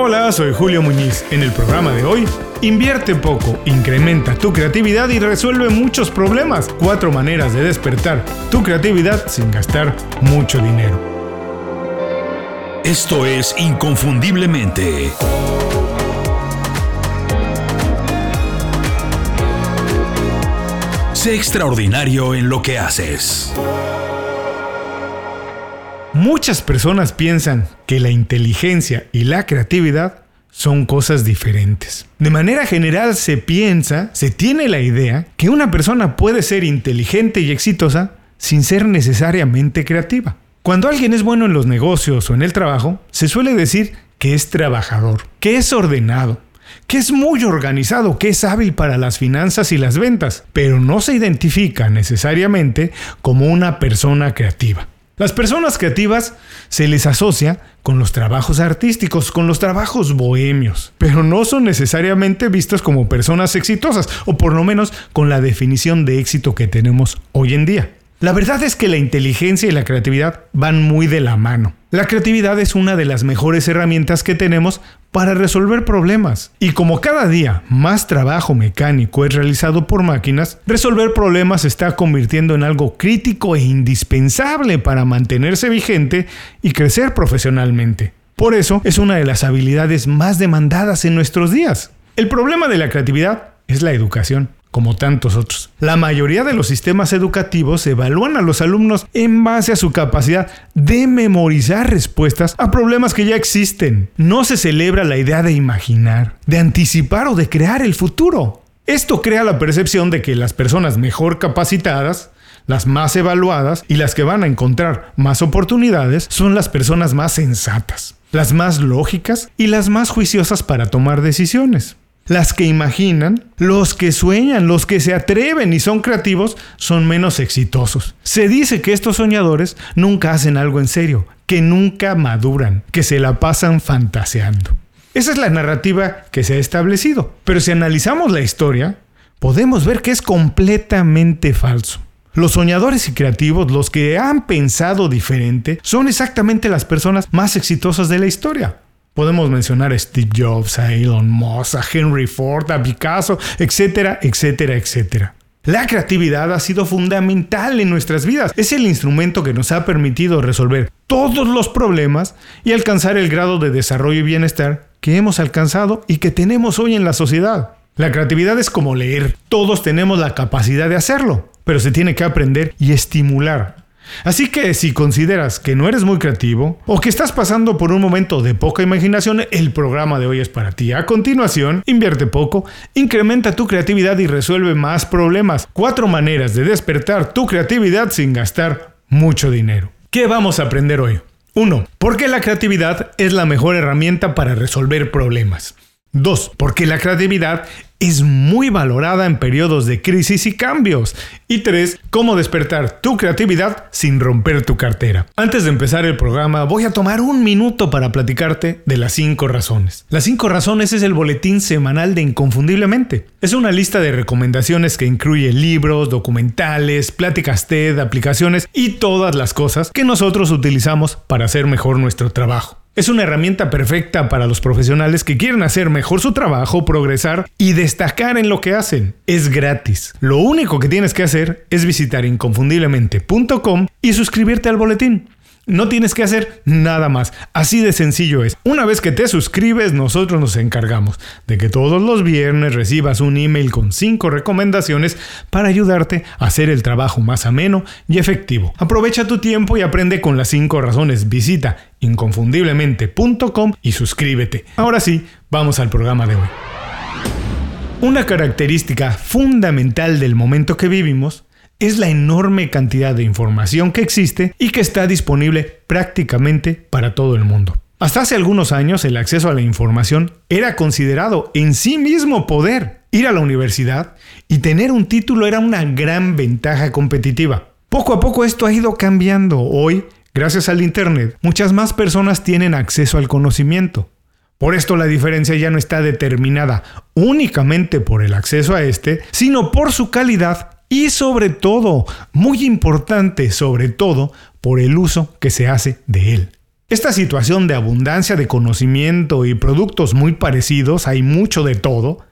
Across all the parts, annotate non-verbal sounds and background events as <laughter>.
Hola, soy Julio Muñiz. En el programa de hoy, invierte poco, incrementa tu creatividad y resuelve muchos problemas. Cuatro maneras de despertar tu creatividad sin gastar mucho dinero. Esto es Inconfundiblemente. Sé extraordinario en lo que haces. Muchas personas piensan que la inteligencia y la creatividad son cosas diferentes. De manera general se piensa, se tiene la idea, que una persona puede ser inteligente y exitosa sin ser necesariamente creativa. Cuando alguien es bueno en los negocios o en el trabajo, se suele decir que es trabajador, que es ordenado, que es muy organizado, que es hábil para las finanzas y las ventas, pero no se identifica necesariamente como una persona creativa. Las personas creativas se les asocia con los trabajos artísticos, con los trabajos bohemios, pero no son necesariamente vistas como personas exitosas, o por lo menos con la definición de éxito que tenemos hoy en día. La verdad es que la inteligencia y la creatividad van muy de la mano. La creatividad es una de las mejores herramientas que tenemos para resolver problemas. Y como cada día más trabajo mecánico es realizado por máquinas, resolver problemas se está convirtiendo en algo crítico e indispensable para mantenerse vigente y crecer profesionalmente. Por eso es una de las habilidades más demandadas en nuestros días. El problema de la creatividad es la educación como tantos otros. La mayoría de los sistemas educativos evalúan a los alumnos en base a su capacidad de memorizar respuestas a problemas que ya existen. No se celebra la idea de imaginar, de anticipar o de crear el futuro. Esto crea la percepción de que las personas mejor capacitadas, las más evaluadas y las que van a encontrar más oportunidades son las personas más sensatas, las más lógicas y las más juiciosas para tomar decisiones. Las que imaginan, los que sueñan, los que se atreven y son creativos son menos exitosos. Se dice que estos soñadores nunca hacen algo en serio, que nunca maduran, que se la pasan fantaseando. Esa es la narrativa que se ha establecido. Pero si analizamos la historia, podemos ver que es completamente falso. Los soñadores y creativos, los que han pensado diferente, son exactamente las personas más exitosas de la historia. Podemos mencionar a Steve Jobs, a Elon Musk, a Henry Ford, a Picasso, etcétera, etcétera, etcétera. La creatividad ha sido fundamental en nuestras vidas. Es el instrumento que nos ha permitido resolver todos los problemas y alcanzar el grado de desarrollo y bienestar que hemos alcanzado y que tenemos hoy en la sociedad. La creatividad es como leer. Todos tenemos la capacidad de hacerlo, pero se tiene que aprender y estimular. Así que si consideras que no eres muy creativo o que estás pasando por un momento de poca imaginación, el programa de hoy es para ti. A continuación, invierte poco, incrementa tu creatividad y resuelve más problemas. Cuatro maneras de despertar tu creatividad sin gastar mucho dinero. ¿Qué vamos a aprender hoy? 1. ¿Por qué la creatividad es la mejor herramienta para resolver problemas? 2. Porque la creatividad es muy valorada en periodos de crisis y cambios. Y 3. Cómo despertar tu creatividad sin romper tu cartera. Antes de empezar el programa, voy a tomar un minuto para platicarte de las 5 razones. Las 5 razones es el boletín semanal de Inconfundiblemente. Es una lista de recomendaciones que incluye libros, documentales, pláticas TED, aplicaciones y todas las cosas que nosotros utilizamos para hacer mejor nuestro trabajo. Es una herramienta perfecta para los profesionales que quieren hacer mejor su trabajo, progresar y destacar en lo que hacen. Es gratis. Lo único que tienes que hacer es visitar inconfundiblemente.com y suscribirte al boletín. No tienes que hacer nada más. Así de sencillo es. Una vez que te suscribes, nosotros nos encargamos de que todos los viernes recibas un email con 5 recomendaciones para ayudarte a hacer el trabajo más ameno y efectivo. Aprovecha tu tiempo y aprende con las 5 razones. Visita inconfundiblemente.com y suscríbete. Ahora sí, vamos al programa de hoy. Una característica fundamental del momento que vivimos es la enorme cantidad de información que existe y que está disponible prácticamente para todo el mundo. Hasta hace algunos años el acceso a la información era considerado en sí mismo poder. Ir a la universidad y tener un título era una gran ventaja competitiva. Poco a poco esto ha ido cambiando. Hoy, gracias al Internet, muchas más personas tienen acceso al conocimiento. Por esto la diferencia ya no está determinada únicamente por el acceso a este, sino por su calidad y sobre todo, muy importante, sobre todo, por el uso que se hace de él. Esta situación de abundancia de conocimiento y productos muy parecidos, hay mucho de todo,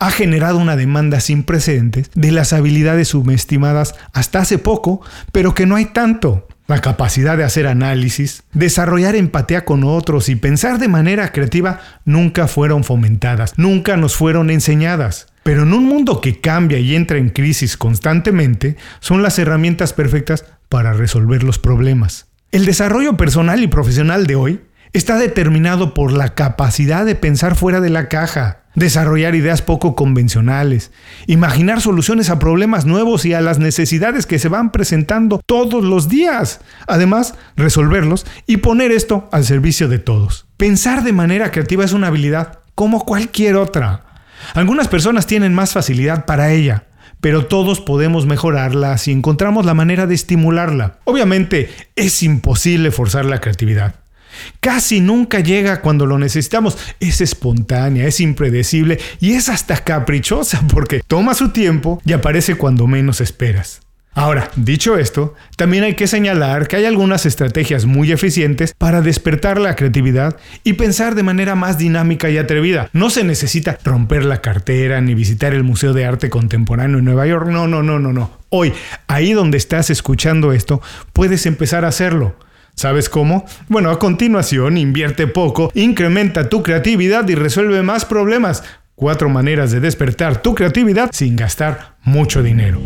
ha generado una demanda sin precedentes de las habilidades subestimadas hasta hace poco, pero que no hay tanto. La capacidad de hacer análisis, desarrollar empatía con otros y pensar de manera creativa nunca fueron fomentadas, nunca nos fueron enseñadas. Pero en un mundo que cambia y entra en crisis constantemente, son las herramientas perfectas para resolver los problemas. El desarrollo personal y profesional de hoy está determinado por la capacidad de pensar fuera de la caja, desarrollar ideas poco convencionales, imaginar soluciones a problemas nuevos y a las necesidades que se van presentando todos los días. Además, resolverlos y poner esto al servicio de todos. Pensar de manera creativa es una habilidad como cualquier otra. Algunas personas tienen más facilidad para ella, pero todos podemos mejorarla si encontramos la manera de estimularla. Obviamente es imposible forzar la creatividad. Casi nunca llega cuando lo necesitamos. Es espontánea, es impredecible y es hasta caprichosa porque toma su tiempo y aparece cuando menos esperas. Ahora, dicho esto, también hay que señalar que hay algunas estrategias muy eficientes para despertar la creatividad y pensar de manera más dinámica y atrevida. No se necesita romper la cartera ni visitar el Museo de Arte Contemporáneo en Nueva York. No, no, no, no, no. Hoy, ahí donde estás escuchando esto, puedes empezar a hacerlo. ¿Sabes cómo? Bueno, a continuación, invierte poco, incrementa tu creatividad y resuelve más problemas. Cuatro maneras de despertar tu creatividad sin gastar mucho dinero.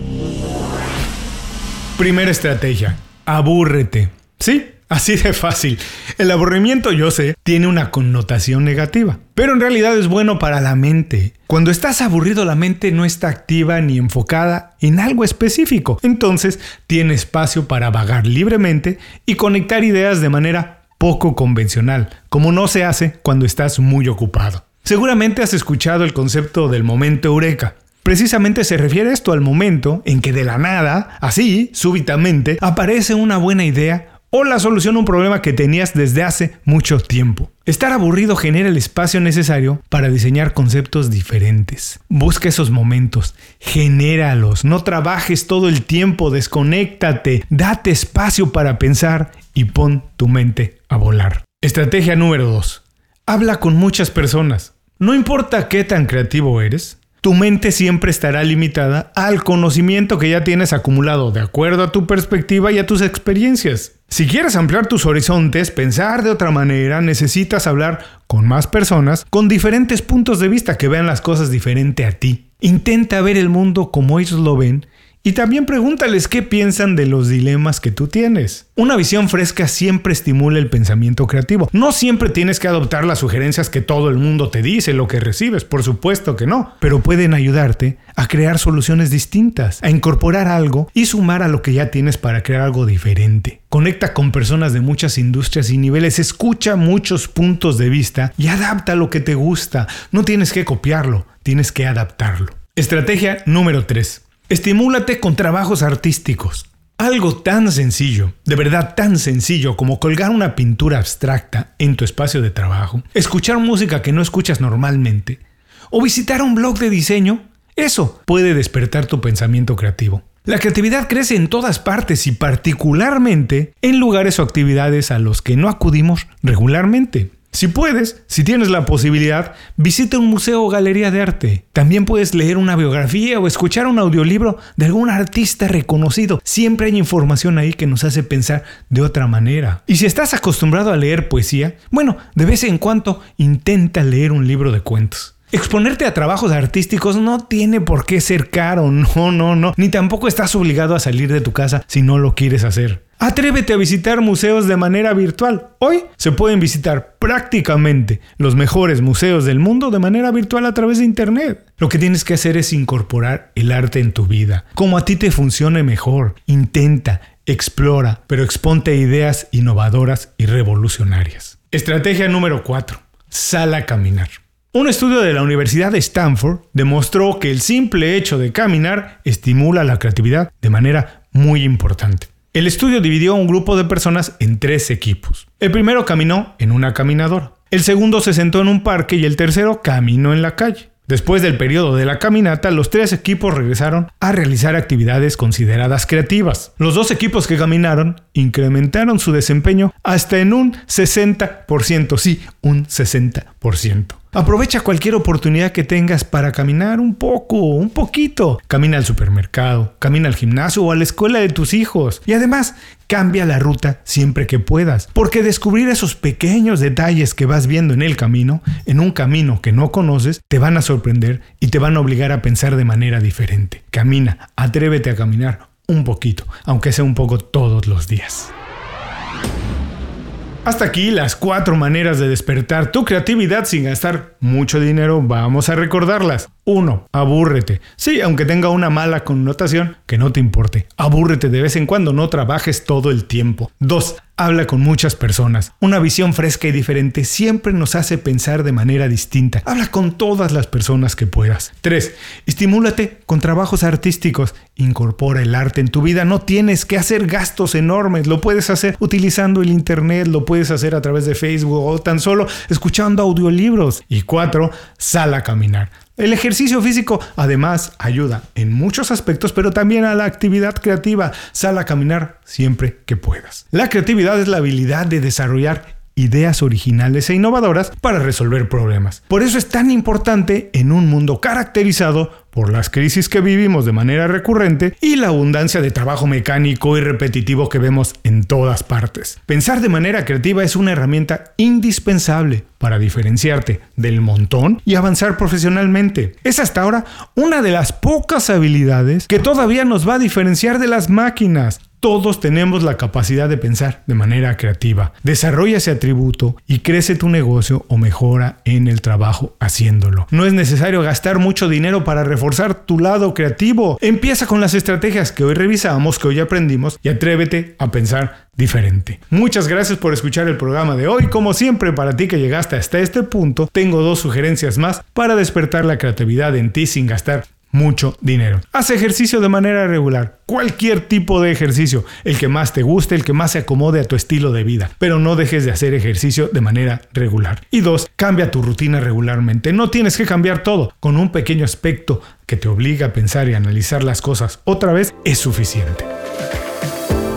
Primera estrategia, abúrrete. Sí, así de fácil. El aburrimiento, yo sé, tiene una connotación negativa, pero en realidad es bueno para la mente. Cuando estás aburrido la mente no está activa ni enfocada en algo específico, entonces tiene espacio para vagar libremente y conectar ideas de manera poco convencional, como no se hace cuando estás muy ocupado. Seguramente has escuchado el concepto del momento eureka. Precisamente se refiere esto al momento en que de la nada, así, súbitamente, aparece una buena idea o la solución a un problema que tenías desde hace mucho tiempo. Estar aburrido genera el espacio necesario para diseñar conceptos diferentes. Busca esos momentos, genéralos, no trabajes todo el tiempo, desconéctate, date espacio para pensar y pon tu mente a volar. Estrategia número 2. Habla con muchas personas. No importa qué tan creativo eres, tu mente siempre estará limitada al conocimiento que ya tienes acumulado de acuerdo a tu perspectiva y a tus experiencias. Si quieres ampliar tus horizontes, pensar de otra manera, necesitas hablar con más personas con diferentes puntos de vista que vean las cosas diferente a ti. Intenta ver el mundo como ellos lo ven y también pregúntales qué piensan de los dilemas que tú tienes. Una visión fresca siempre estimula el pensamiento creativo. No siempre tienes que adoptar las sugerencias que todo el mundo te dice, lo que recibes, por supuesto que no, pero pueden ayudarte a crear soluciones distintas, a incorporar algo y sumar a lo que ya tienes para crear algo diferente. Conecta con personas de muchas industrias y niveles, escucha muchos puntos de vista y adapta lo que te gusta. No tienes que copiarlo, tienes que adaptarlo. Estrategia número 3. Estimúlate con trabajos artísticos. Algo tan sencillo, de verdad tan sencillo como colgar una pintura abstracta en tu espacio de trabajo, escuchar música que no escuchas normalmente o visitar un blog de diseño, eso puede despertar tu pensamiento creativo. La creatividad crece en todas partes y particularmente en lugares o actividades a los que no acudimos regularmente. Si puedes, si tienes la posibilidad, visita un museo o galería de arte. También puedes leer una biografía o escuchar un audiolibro de algún artista reconocido. Siempre hay información ahí que nos hace pensar de otra manera. Y si estás acostumbrado a leer poesía, bueno, de vez en cuando intenta leer un libro de cuentos. Exponerte a trabajos artísticos no tiene por qué ser caro, <laughs> no, no, no, ni tampoco estás obligado a salir de tu casa si no lo quieres hacer. Atrévete a visitar museos de manera virtual. Hoy se pueden visitar prácticamente los mejores museos del mundo de manera virtual a través de Internet. Lo que tienes que hacer es incorporar el arte en tu vida, como a ti te funcione mejor. Intenta, explora, pero exponte ideas innovadoras y revolucionarias. Estrategia número 4. Sal a caminar. Un estudio de la Universidad de Stanford demostró que el simple hecho de caminar estimula la creatividad de manera muy importante. El estudio dividió a un grupo de personas en tres equipos. El primero caminó en una caminadora. El segundo se sentó en un parque y el tercero caminó en la calle. Después del periodo de la caminata, los tres equipos regresaron a realizar actividades consideradas creativas. Los dos equipos que caminaron incrementaron su desempeño hasta en un 60%, sí, un 60%. Aprovecha cualquier oportunidad que tengas para caminar un poco, un poquito. Camina al supermercado, camina al gimnasio o a la escuela de tus hijos. Y además, cambia la ruta siempre que puedas, porque descubrir esos pequeños detalles que vas viendo en el camino, en un camino que no conoces, te van a sorprender y te van a obligar a pensar de manera diferente. Camina, atrévete a caminar un poquito, aunque sea un poco todos los días. Hasta aquí las cuatro maneras de despertar tu creatividad sin gastar mucho dinero. Vamos a recordarlas. 1. Abúrrete. Sí, aunque tenga una mala connotación, que no te importe. Abúrrete de vez en cuando, no trabajes todo el tiempo. 2. Habla con muchas personas. Una visión fresca y diferente siempre nos hace pensar de manera distinta. Habla con todas las personas que puedas. 3. Estimúlate con trabajos artísticos. Incorpora el arte en tu vida. No tienes que hacer gastos enormes. Lo puedes hacer utilizando el Internet, lo puedes hacer a través de Facebook o tan solo escuchando audiolibros. Y 4. Sal a caminar. El ejercicio físico además ayuda en muchos aspectos, pero también a la actividad creativa. Sal a caminar siempre que puedas. La creatividad es la habilidad de desarrollar ideas originales e innovadoras para resolver problemas. Por eso es tan importante en un mundo caracterizado por las crisis que vivimos de manera recurrente y la abundancia de trabajo mecánico y repetitivo que vemos en todas partes. Pensar de manera creativa es una herramienta indispensable para diferenciarte del montón y avanzar profesionalmente. Es hasta ahora una de las pocas habilidades que todavía nos va a diferenciar de las máquinas. Todos tenemos la capacidad de pensar de manera creativa. Desarrolla ese atributo y crece tu negocio o mejora en el trabajo haciéndolo. No es necesario gastar mucho dinero para reforzar tu lado creativo. Empieza con las estrategias que hoy revisamos, que hoy aprendimos y atrévete a pensar diferente. Muchas gracias por escuchar el programa de hoy. Como siempre, para ti que llegaste hasta este punto, tengo dos sugerencias más para despertar la creatividad en ti sin gastar mucho dinero. Haz ejercicio de manera regular, cualquier tipo de ejercicio, el que más te guste, el que más se acomode a tu estilo de vida, pero no dejes de hacer ejercicio de manera regular. Y dos, cambia tu rutina regularmente. No tienes que cambiar todo, con un pequeño aspecto que te obliga a pensar y analizar las cosas otra vez es suficiente.